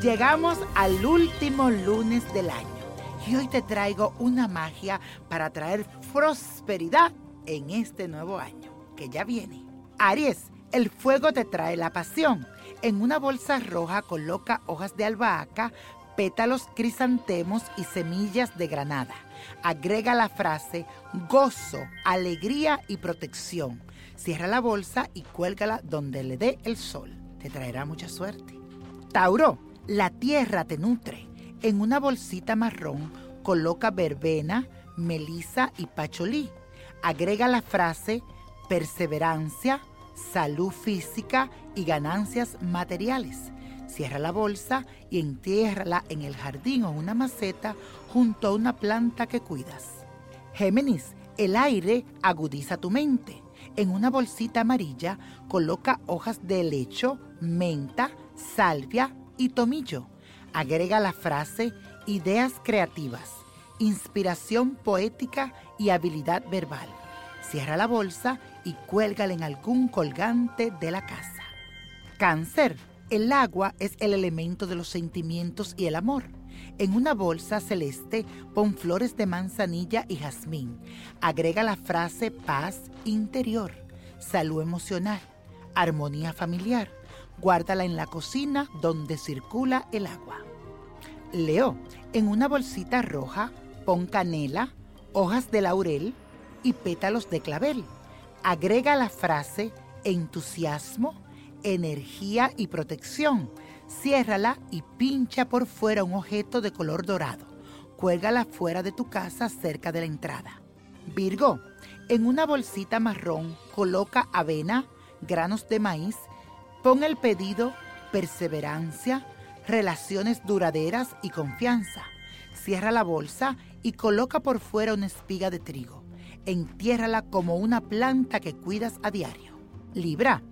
Llegamos al último lunes del año y hoy te traigo una magia para traer prosperidad en este nuevo año que ya viene. Aries, el fuego te trae la pasión. En una bolsa roja coloca hojas de albahaca, pétalos crisantemos y semillas de granada. Agrega la frase gozo, alegría y protección. Cierra la bolsa y cuélgala donde le dé el sol. Te traerá mucha suerte. Tauro, la tierra te nutre. En una bolsita marrón coloca verbena, melisa y pacholí. Agrega la frase perseverancia, salud física y ganancias materiales. Cierra la bolsa y entiérrala en el jardín o una maceta junto a una planta que cuidas. Géminis, el aire agudiza tu mente. En una bolsita amarilla coloca hojas de lecho, menta, salvia y tomillo. Agrega la frase ideas creativas, inspiración poética y habilidad verbal. Cierra la bolsa y cuélgala en algún colgante de la casa. Cáncer. El agua es el elemento de los sentimientos y el amor. En una bolsa celeste pon flores de manzanilla y jazmín. Agrega la frase paz interior, salud emocional, armonía familiar. Guárdala en la cocina donde circula el agua. Leo, en una bolsita roja pon canela, hojas de laurel y pétalos de clavel. Agrega la frase entusiasmo, energía y protección. Ciérrala y pincha por fuera un objeto de color dorado. Cuélgala fuera de tu casa cerca de la entrada. Virgo, en una bolsita marrón coloca avena, granos de maíz, pon el pedido perseverancia, relaciones duraderas y confianza. Cierra la bolsa y coloca por fuera una espiga de trigo. Entiérrala como una planta que cuidas a diario. Libra,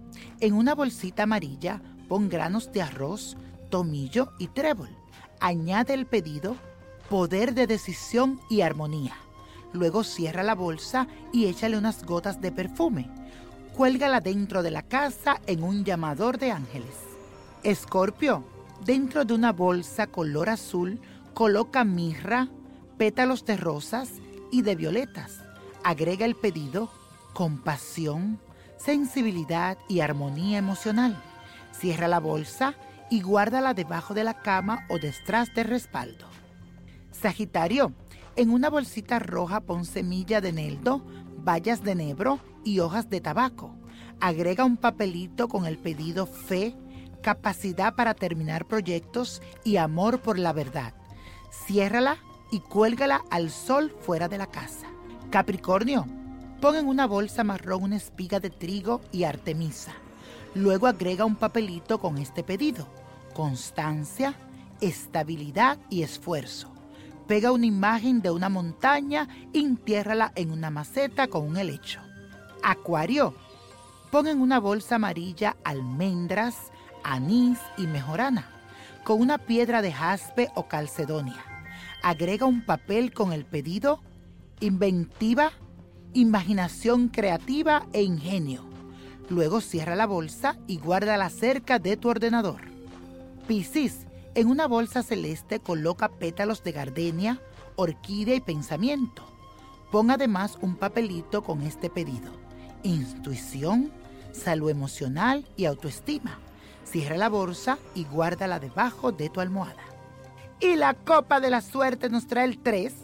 en una bolsita amarilla pon granos de arroz, tomillo y trébol. Añade el pedido poder de decisión y armonía. Luego cierra la bolsa y échale unas gotas de perfume. Cuélgala dentro de la casa en un llamador de ángeles. Escorpio, dentro de una bolsa color azul, coloca mirra, pétalos de rosas y de violetas. Agrega el pedido compasión, sensibilidad y armonía emocional. Cierra la bolsa y guárdala debajo de la cama o detrás del respaldo. Sagitario, en una bolsita roja pon semilla de neldo, bayas de nebro y hojas de tabaco. Agrega un papelito con el pedido fe, capacidad para terminar proyectos y amor por la verdad. Ciérrala y cuélgala al sol fuera de la casa. Capricornio, pon en una bolsa marrón una espiga de trigo y artemisa. Luego agrega un papelito con este pedido. Constancia, estabilidad y esfuerzo. Pega una imagen de una montaña y entiérrala en una maceta con un helecho. Acuario, pon en una bolsa amarilla almendras, anís y mejorana, con una piedra de jaspe o calcedonia. Agrega un papel con el pedido inventiva, imaginación creativa e ingenio. Luego cierra la bolsa y guárdala cerca de tu ordenador. Piscis, en una bolsa celeste coloca pétalos de gardenia, orquídea y pensamiento. Pon además un papelito con este pedido. Intuición, salud emocional y autoestima. Cierra la bolsa y guárdala debajo de tu almohada. Y la copa de la suerte nos trae el 3,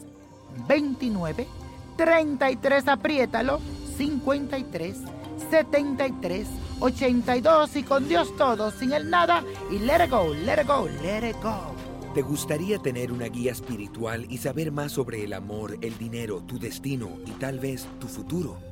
29, 33, apriétalo, 53, 73, 82 y con Dios todo, sin el nada y let it go, let it go, let it go. ¿Te gustaría tener una guía espiritual y saber más sobre el amor, el dinero, tu destino y tal vez tu futuro?